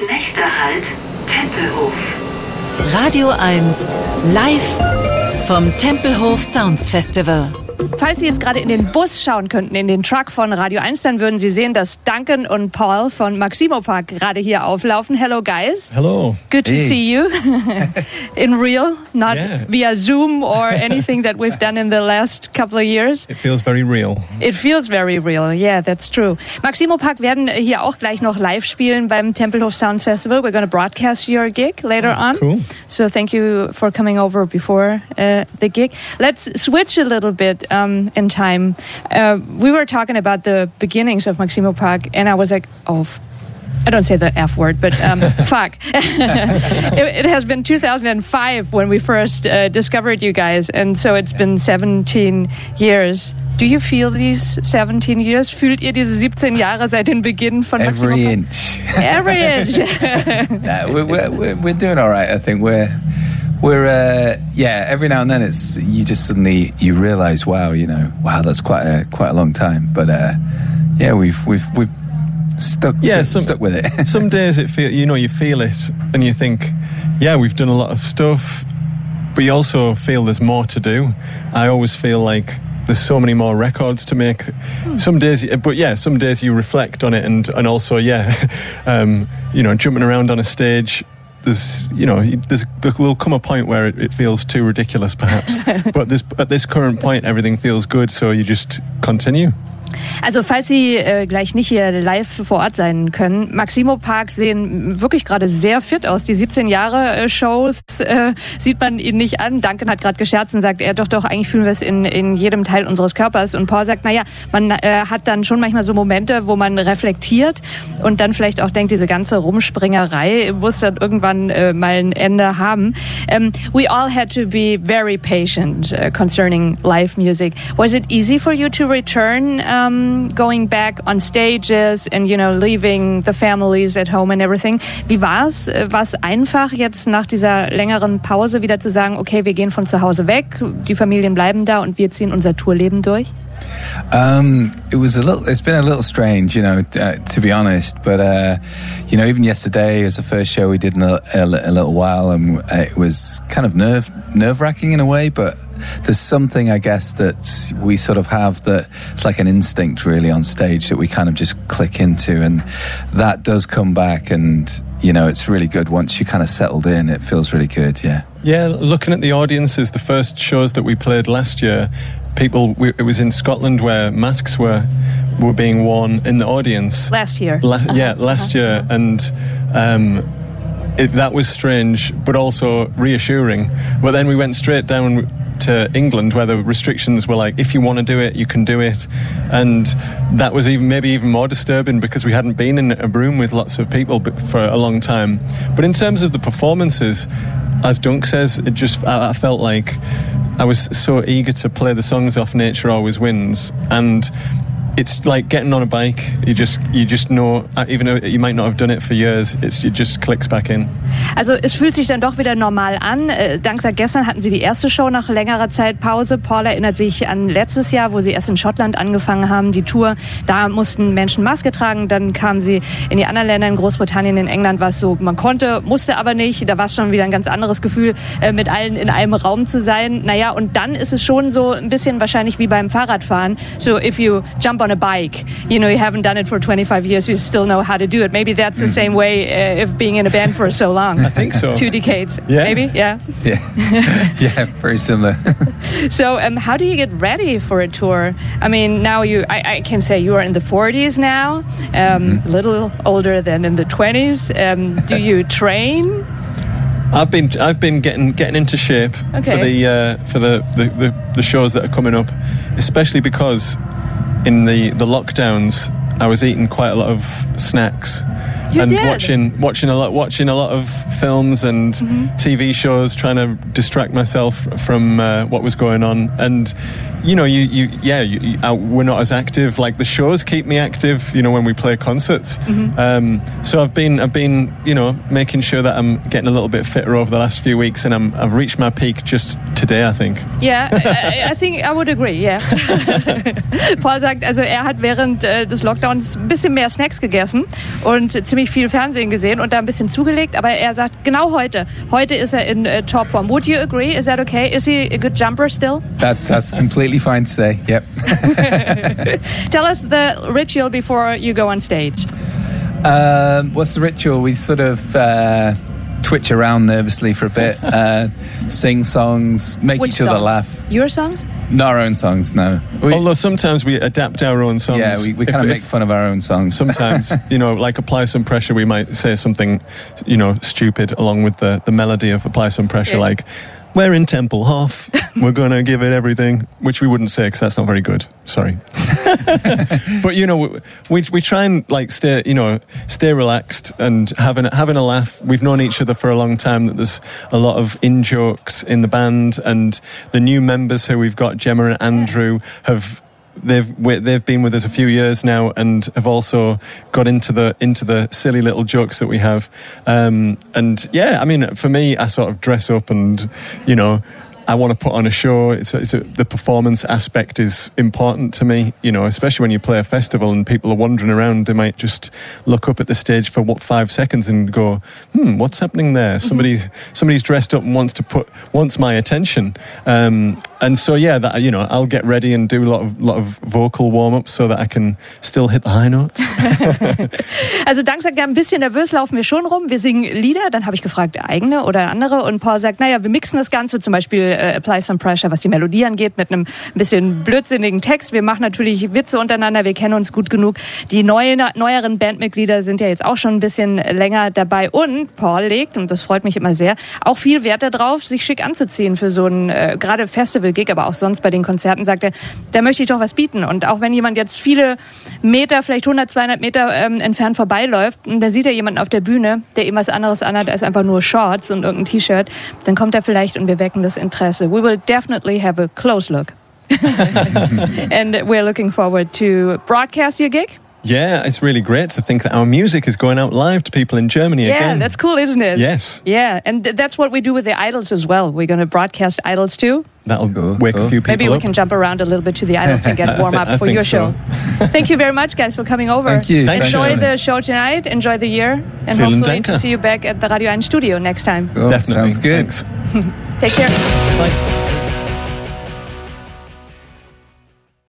Nächster Halt, Tempelhof. Radio 1 live vom Tempelhof Sounds Festival. Falls Sie jetzt gerade in den Bus schauen könnten, in den Truck von Radio 1, dann würden Sie sehen, dass Duncan und Paul von Maximo Park gerade hier auflaufen. Hello, guys. Hello. Good to Hey. see you in real, not Yeah. via Zoom or anything that we've done in the last couple of years. It feels very real. It feels very real. Yeah, that's true. Maximo Park werden hier auch gleich noch live spielen beim Tempelhof Sounds Festival. We're going to broadcast your gig later on. cool. So thank you for coming over before uh, the gig. Let's switch a little bit um, in time. Uh, we were talking about the beginnings of Maximo Park, and I was like, oh. f- I don't say the F word, but um, fuck. it, it has been 2005 when we first uh, discovered you guys, and so it's been 17 years. Do you feel these 17 years? Fühlt ihr diese 17 Jahre seit dem Beginn von Maximo Every Park? inch. Every inch. We're, we're, we're doing all right. I think we're we're uh, yeah. Every now and then, it's you just suddenly you realize, wow, you know, wow, that's quite a quite a long time. But uh, yeah, we've we've we've stuck Yeah, to- some- stuck with it. Some days it feel you know you feel it and you think, yeah, we've done a lot of stuff, but you also feel there's more to do. I always feel like there's so many more records to make. Some days, but yeah, some days you reflect on it and and also yeah, um, you know, jumping around on a stage. There's, you know, there's there'll come a point where it, it feels too ridiculous, perhaps. but this, at this current point, everything feels good, so you just continue. Also falls Sie äh, gleich nicht hier live vor Ort sein können, Maximo Park sehen wirklich gerade sehr fit aus. Die 17 Jahre äh, Shows äh, sieht man ihnen nicht an. Duncan hat gerade gescherzt und sagt, er doch doch, eigentlich fühlen wir es in, in jedem Teil unseres Körpers. Und Paul sagt, naja, man äh, hat dann schon manchmal so Momente, wo man reflektiert und dann vielleicht auch denkt, diese ganze Rumspringerei muss dann irgendwann äh, mal ein Ende haben. Um, we all had to be very patient uh, concerning live music. Was it easy for you to return, um, going back on stages and you know leaving the families at home and everything? Wie war es? War es einfach jetzt nach dieser längeren Pause wieder zu sagen, okay, wir gehen von zu Hause weg, die Familien bleiben da und wir ziehen unser Tourleben durch? Um, it was a little. It's been a little strange, you know, uh, to be honest. But uh, you know, even yesterday was the first show we did in a, a, a little while, and it was kind of nerve nerve wracking in a way. But there's something, I guess, that we sort of have that it's like an instinct, really, on stage that we kind of just click into, and that does come back. And you know, it's really good once you kind of settled in. It feels really good. Yeah. Yeah, looking at the audiences, the first shows that we played last year, people, we, it was in Scotland where masks were were being worn in the audience. Last year. La- yeah, last year, and um, it, that was strange, but also reassuring. But then we went straight down to England, where the restrictions were like, if you want to do it, you can do it, and that was even maybe even more disturbing because we hadn't been in a room with lots of people for a long time. But in terms of the performances, as Dunk says, it just I, I felt like I was so eager to play the songs off Nature Always Wins, and it's like getting on a bike. You just you just know, uh, even though you might not have done it for years, it's, it just clicks back in. Also es fühlt sich dann doch wieder normal an. Äh, Dank seit gestern hatten sie die erste Show nach längerer Zeit Pause. Paul erinnert sich an letztes Jahr, wo sie erst in Schottland angefangen haben, die Tour. Da mussten Menschen Maske tragen. Dann kamen sie in die anderen Länder, in Großbritannien, in England war es so, man konnte, musste aber nicht. Da war es schon wieder ein ganz anderes Gefühl, äh, mit allen in einem Raum zu sein. Naja, und dann ist es schon so ein bisschen wahrscheinlich wie beim Fahrradfahren. So if you jump on a bike, you know, you haven't done it for 25 years, you still know how to do it. Maybe that's the same way uh, if being in a band for so long. I think so. Two decades, Yeah. maybe, yeah. Yeah. yeah. Very similar. So, um, how do you get ready for a tour? I mean, now you, I, I can say you are in the 40s now, um, a little older than in the 20s. Um, do you train? I've been I've been getting getting into shape Okay. for the uh, for the, the, the, the shows that are coming up, especially because in the, the lockdowns I was eating quite a lot of snacks. You and did? watching watching a lot watching a lot of films and Mm-hmm. TV shows, trying to distract myself from uh, what was going on. And you know, you, you yeah, you, you, uh, we're not as active. Like the shows keep me active. You know, when we play concerts. Mm-hmm. Um, so I've been, I've been, you know, making sure that I'm getting a little bit fitter over the last few weeks, and I'm, I've reached my peak just today, I think. Yeah, I, I think I would agree, yeah. Paul sagt, also er hat während äh, des Lockdowns ein bisschen mehr Snacks gegessen und ziemlich viel Fernsehen gesehen und da ein bisschen zugelegt, aber er sagt, genau heute, heute ist er in äh, Topform. Would you agree? Is that okay? Is he a good jumper still? That's that's completely fine to say. Yep. Tell us the ritual before you go on stage. Um, what's the ritual? We sort of uh, twitch around nervously for a bit, uh, sing songs, make Which each other song? laugh. Your songs? Not our own songs, no. We, Although sometimes we adapt our own songs. yeah, we, we kind of make fun of our own songs. sometimes you know like apply some pressure we might say something you know stupid along with the, the melody of apply some pressure Yeah. like we're in Tempelhof we're gonna give it everything which we wouldn't say because that's not very good. Sorry. But you know we, we try and like stay you know stay relaxed and having having a laugh. We've known each other for a long time that there's a lot of in jokes in the band and the new members who we've got Gemma and Andrew have they've they've been with us a few years now and have also got into the into the silly little jokes that we have. Um, and yeah I mean for me I sort of dress up and you know I want to put on a show. It's, a, it's a, the performance aspect is important to me you know especially when you play a festival and people are wandering around they might just look up at the stage for what five seconds and go hmm what's happening there? Somebody somebody's dressed up and wants to put wants my attention. Um, and so yeah that you know I'll get ready and do a lot of lot of vocal warm-ups so that I can still hit the high notes Also Dank sagt, ja, ein bisschen nervös laufen wir schon rum. Wir singen Lieder, dann habe ich gefragt, eigene oder andere. Und Paul sagt, naja, wir mixen das Ganze, zum Beispiel äh, Apply Some Pressure, was die Melodie angeht, mit einem bisschen blödsinnigen Text. Wir machen natürlich Witze untereinander, wir kennen uns gut genug. Die neue, neueren Bandmitglieder sind ja jetzt auch schon ein bisschen länger dabei. Und Paul legt, und das freut mich immer sehr, auch viel Wert darauf, sich schick anzuziehen für so ein äh, gerade Festival-Gig, aber auch sonst bei den Konzerten, sagt er, da möchte ich doch was bieten. Und auch wenn jemand jetzt viele Meter, vielleicht 100, 200 Meter ähm, entfernt vorbeiläuft, und dann sieht er jemanden auf der Bühne, der ihm was anderes anhat als einfach nur Shorts und irgendein T-Shirt, dann kommt er vielleicht und wir wecken das Interesse. We will definitely have a close look. and we're looking forward to broadcast your gig. Yeah it's really great to think that our music is going out live to people in Germany Yeah, again Yeah, that's cool, isn't it? yes Yeah, and th- that's what we do with the IDLES as well. We're going to broadcast IDLES too. that'll Cool, wake cool. a few people Maybe we up can jump around a little bit to the IDLES and get warm thi- up for your so. show. Thank you very much, guys, for coming over. Thank you. Thanks Enjoy for having the show tonight. Enjoy the year, and Vielen hopefully Dank. to see you back at the Radio 1 studio next time. Cool, definitely Sounds good. Thanks. Take care. Bye.